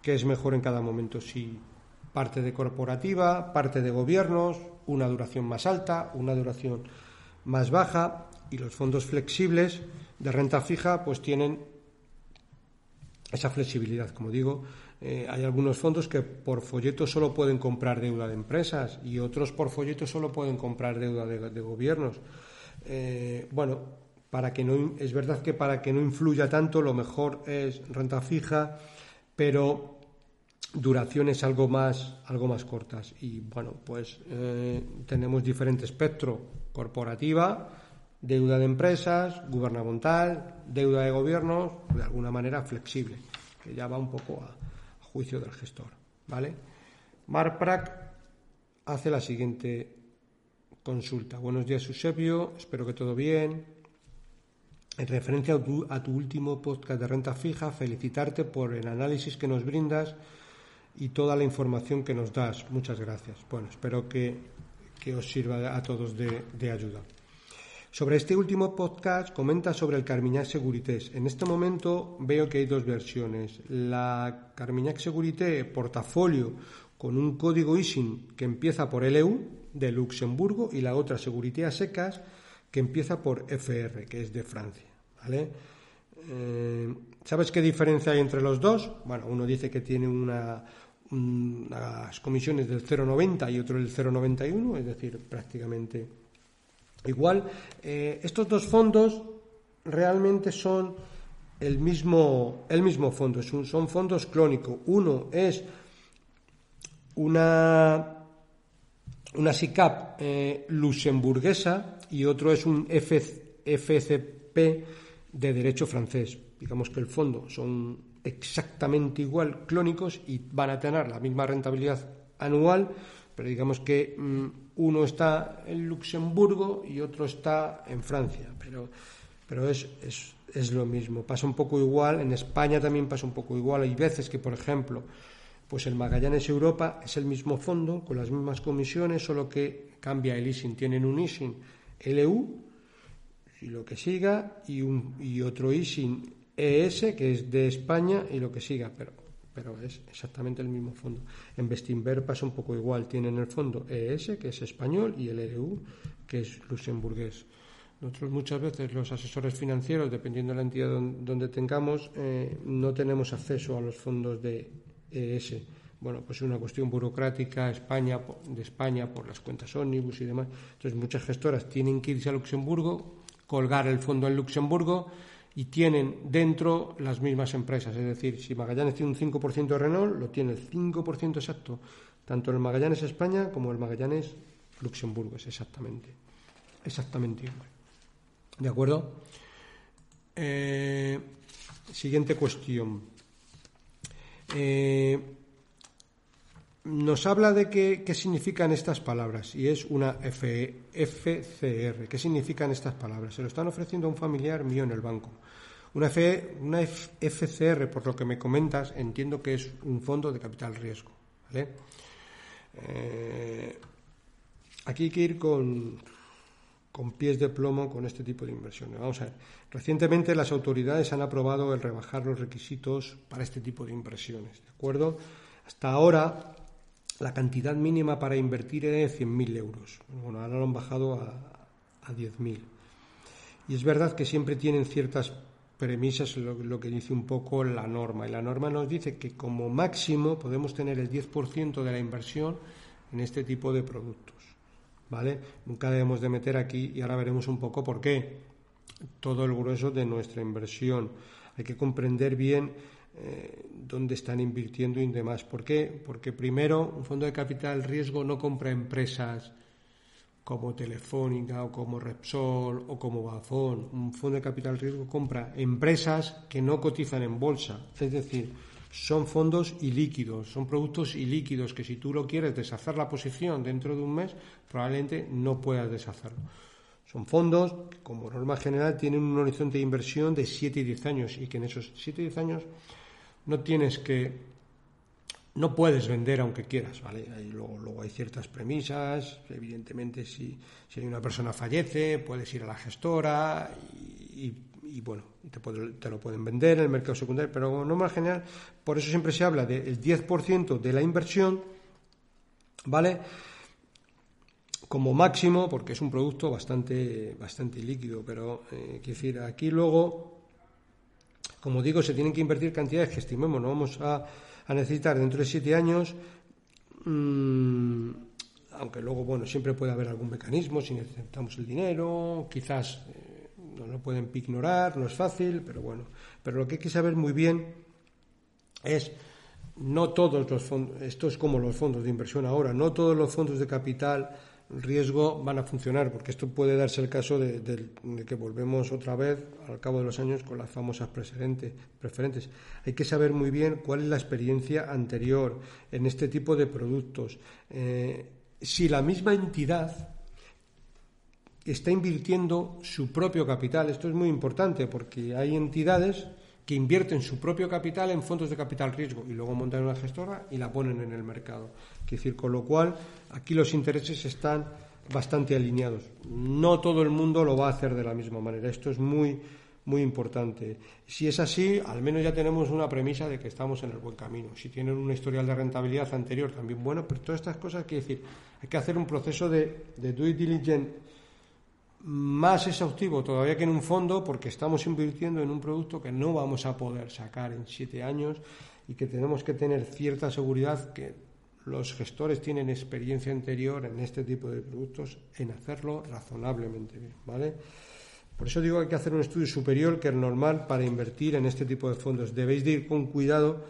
qué es mejor en cada momento. Si parte de corporativa, parte de gobiernos, una duración más alta, una duración más baja y los fondos flexibles de renta fija pues tienen esa flexibilidad, como digo, eh, hay algunos fondos que por folleto solo pueden comprar deuda de empresas y otros por folleto solo pueden comprar deuda de, gobiernos. Eh, bueno, para que no es verdad que para que no influya tanto lo mejor es renta fija, pero duraciones algo más, algo más cortas. Y bueno, pues eh, tenemos diferente espectro, corporativa, Deuda de empresas, gubernamental, deuda de gobiernos, de alguna manera flexible, que ya va un poco a, juicio del gestor. ¿vale? Marprac hace la siguiente consulta. Buenos días, Eusebio. Espero que todo bien. En referencia a tu, último podcast de renta fija, felicitarte por el análisis que nos brindas y toda la información que nos das. Muchas gracias. Bueno, espero que, os sirva a todos de ayuda. Sobre este último podcast comenta sobre el Carmignac Securités. En este momento veo que hay dos versiones. La Carmignac Securité portafolio con un código ISIN que empieza por LEU de Luxemburgo y la otra Securité a secas que empieza por FR, que es de Francia. Eh, ¿Sabes qué diferencia hay entre los dos? Bueno, uno dice que tiene una, unas comisiones del 0,90 y otro del 0,91, es decir, prácticamente Igual, eh, estos dos fondos realmente son el mismo, el mismo fondo, son fondos clónicos. Uno es una, una SICAP eh, luxemburguesa y otro es un FCP de derecho francés. Digamos que el fondo son exactamente igual clónicos y van a tener la misma rentabilidad anual, pero digamos que mm, uno está en Luxemburgo y otro está en Francia, pero, pero es, es, lo mismo. Pasa un poco igual, en España también pasa un poco igual. Hay veces que, por ejemplo, pues el Magallanes Europa es el mismo fondo, con las mismas comisiones, solo que cambia el ISIN. Tienen un ISIN LU, y lo que siga, y, un, y otro ISIN ES, que es de España, y lo que siga, pero pero es exactamente el mismo fondo. En Bestinver pasa un poco igual, tienen el fondo ES, que es español, y el EU, que es luxemburgués. Nosotros muchas veces los asesores financieros, dependiendo de la entidad donde, tengamos, eh, no tenemos acceso a los fondos de ES. Bueno, pues es una cuestión burocrática España, de España por las cuentas ómnibus y demás. Entonces muchas gestoras tienen que irse a Luxemburgo, colgar el fondo en Luxemburgo, y tienen dentro las mismas empresas. Es decir, si Magallanes tiene un 5% de Renault, lo tiene el 5% exacto, tanto el Magallanes España como el Magallanes Luxemburgo, es exactamente, exactamente igual. ¿De acuerdo? Eh, siguiente cuestión. Eh, nos habla de qué, significan estas palabras y es una FCR. ¿Qué significan estas palabras? Se lo están ofreciendo a un familiar mío en el banco. Una, una FCR, por lo que me comentas, entiendo que es un fondo de capital riesgo. Eh, aquí hay que ir con, con pies de plomo con este tipo de inversiones. Vamos a ver. Recientemente las autoridades han aprobado el rebajar los requisitos para este tipo de inversiones. ¿De acuerdo? Hasta ahora la cantidad mínima para invertir era de 100.000 euros. Bueno, ahora lo han bajado a, a 10.000. Y es verdad que siempre tienen ciertas premisas, lo, lo, que dice un poco la norma. Y la norma nos dice que como máximo podemos tener el 10% de la inversión en este tipo de productos. ¿Vale? Nunca debemos de meter aquí, y ahora veremos un poco por qué, todo el grueso de nuestra inversión. Hay que comprender bien eh, dónde están invirtiendo y demás. ¿Por qué? Porque primero un fondo de capital riesgo no compra empresas como Telefónica o como Repsol o como Bafón. Un fondo de capital riesgo compra empresas que no cotizan en bolsa. Es decir, son fondos ilíquidos, son productos ilíquidos que si tú lo quieres deshacer la posición dentro de un mes, probablemente no puedas deshacerlo. Son fondos que, como norma general, tienen un horizonte de inversión de 7 y 10 años y que en esos 7 y 10 años no tienes que no puedes vender aunque quieras, ¿vale? luego, luego, hay ciertas premisas, evidentemente si, si, una persona fallece, puedes ir a la gestora y, bueno, te, te, lo pueden vender en el mercado secundario, pero no más general, por eso siempre se habla del 10% de la inversión, ¿vale? Como máximo, porque es un producto bastante, bastante líquido, pero eh, quiero decir, aquí luego como digo, se tienen que invertir cantidades que estimemos, no vamos a, necesitar dentro de siete años. Mm, aunque luego, bueno, siempre puede haber algún mecanismo si necesitamos el dinero, quizás eh, no lo pueden ignorar, no es fácil, pero bueno. Pero lo que hay que saber muy bien es no todos los fondos, esto es como los fondos de inversión ahora, no todos los fondos de capital riesgo van a funcionar, porque esto puede darse el caso de, que volvemos otra vez al cabo de los años con las famosas preferentes. Hay que saber muy bien cuál es la experiencia anterior en este tipo de productos. Eh, si la misma entidad está invirtiendo su propio capital, esto es muy importante porque hay entidades que invierten su propio capital en fondos de capital riesgo y luego montan una gestora y la ponen en el mercado. decir, con lo cual aquí los intereses están bastante alineados. No todo el mundo lo va a hacer de la misma manera. Esto es muy, muy importante. Si es así, al menos ya tenemos una premisa de que estamos en el buen camino. Si tienen un historial de rentabilidad anterior, también bueno, pero todas estas cosas, quiere decir, hay que hacer un proceso de due diligence más exhaustivo todavía que en un fondo porque estamos invirtiendo en un producto que no vamos a poder sacar en siete años y que tenemos que tener cierta seguridad que los gestores tienen experiencia anterior en este tipo de productos en hacerlo razonablemente bien, ¿vale? Por eso digo que hay que hacer un estudio superior que el normal para invertir en este tipo de fondos. Debéis de ir con cuidado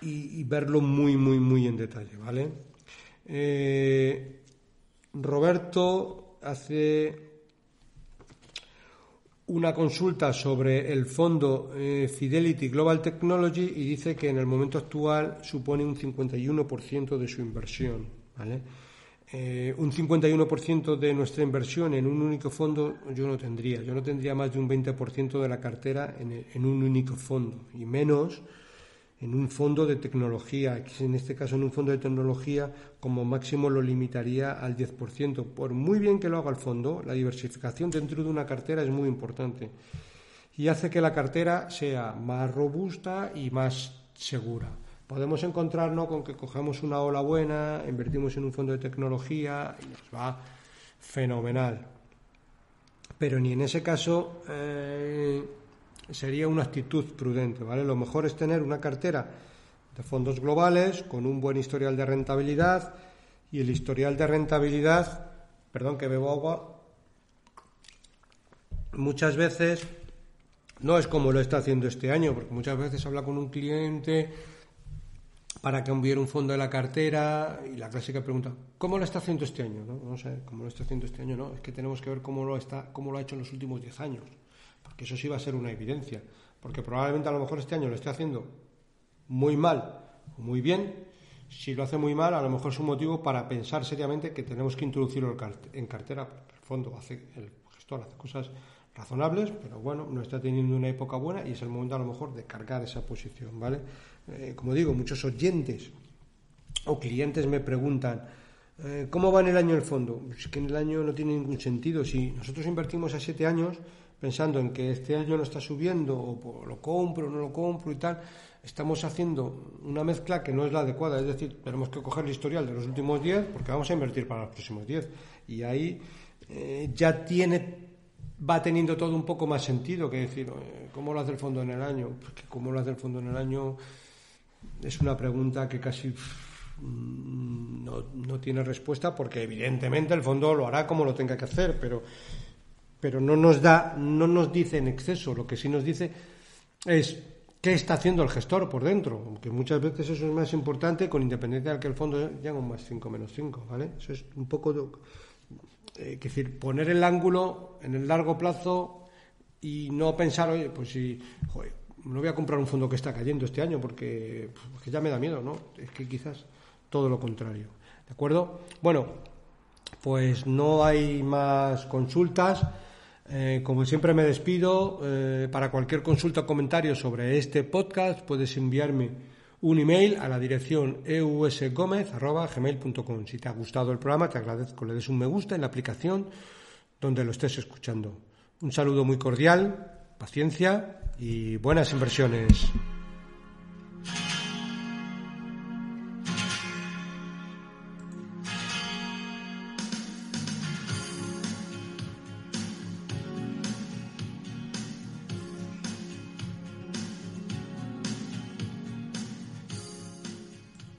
y, verlo muy, muy, muy en detalle, ¿vale? Eh, Roberto hace una consulta sobre el fondo eh, Fidelity Global Technology y dice que en el momento actual supone un 51% de su inversión. Eh, un 51% de nuestra inversión en un único fondo yo no tendría. Yo no tendría más de un 20% de la cartera en, en un único fondo y menos en un fondo de tecnología, en este caso en un fondo de tecnología como máximo lo limitaría al 10%. Por muy bien que lo haga el fondo, la diversificación dentro de una cartera es muy importante y hace que la cartera sea más robusta y más segura. Podemos encontrarnos con que cogemos una ola buena, invertimos en un fondo de tecnología y nos va fenomenal. Pero ni en ese caso eh, sería una actitud prudente, ¿vale? Lo mejor es tener una cartera de fondos globales con un buen historial de rentabilidad y el historial de rentabilidad, perdón que bebo agua, muchas veces no es como lo está haciendo este año, porque muchas veces habla con un cliente para cambiar un fondo de la cartera y la clásica pregunta, ¿cómo lo está haciendo este año? No, no sé, ¿cómo lo está haciendo este año? No, es que tenemos que ver cómo lo, está, cómo lo ha hecho en los últimos 10 años que eso sí va a ser una evidencia, porque probablemente a lo mejor este año lo esté haciendo muy mal o muy bien. Si lo hace muy mal, a lo mejor es un motivo para pensar seriamente que tenemos que introducirlo en cartera, porque el fondo hace, el gestor hace cosas razonables, pero bueno, no está teniendo una época buena y es el momento a lo mejor de cargar esa posición, ¿vale? Eh, como digo, muchos oyentes o clientes me preguntan, eh, ¿cómo va en el año el fondo? Es que en el año no tiene ningún sentido. Si nosotros invertimos a siete años, pensando en que este año no está subiendo o lo compro o no lo compro y tal, estamos haciendo una mezcla que no es la adecuada. Es decir, tenemos que coger el historial de los últimos 10 porque vamos a invertir para los próximos 10. Y ahí eh, ya tiene va teniendo todo un poco más sentido que decir, ¿cómo lo hace el fondo en el año? Porque ¿cómo lo hace el fondo en el año? Es una pregunta que casi mm, no, no tiene respuesta porque evidentemente el fondo lo hará como lo tenga que hacer, pero pero no nos da, no nos dice en exceso, lo que sí nos dice es qué está haciendo el gestor por dentro, aunque muchas veces eso es más importante con independencia de que el fondo llegue un más 5 menos 5, ¿vale? Eso es un poco, de, eh, decir, poner el ángulo en el largo plazo y no pensar, oye, pues si, joder, no voy a comprar un fondo que está cayendo este año porque, porque ya me da miedo, ¿no? Es que quizás todo lo contrario, ¿de acuerdo? Bueno, pues no hay más consultas. Eh, como siempre me despido. Eh, para cualquier consulta o comentario sobre este podcast puedes enviarme un email a la dirección eusgomez.gmail.com. Si te ha gustado el programa, te agradezco le des un me gusta en la aplicación donde lo estés escuchando. Un saludo muy cordial, paciencia y buenas inversiones.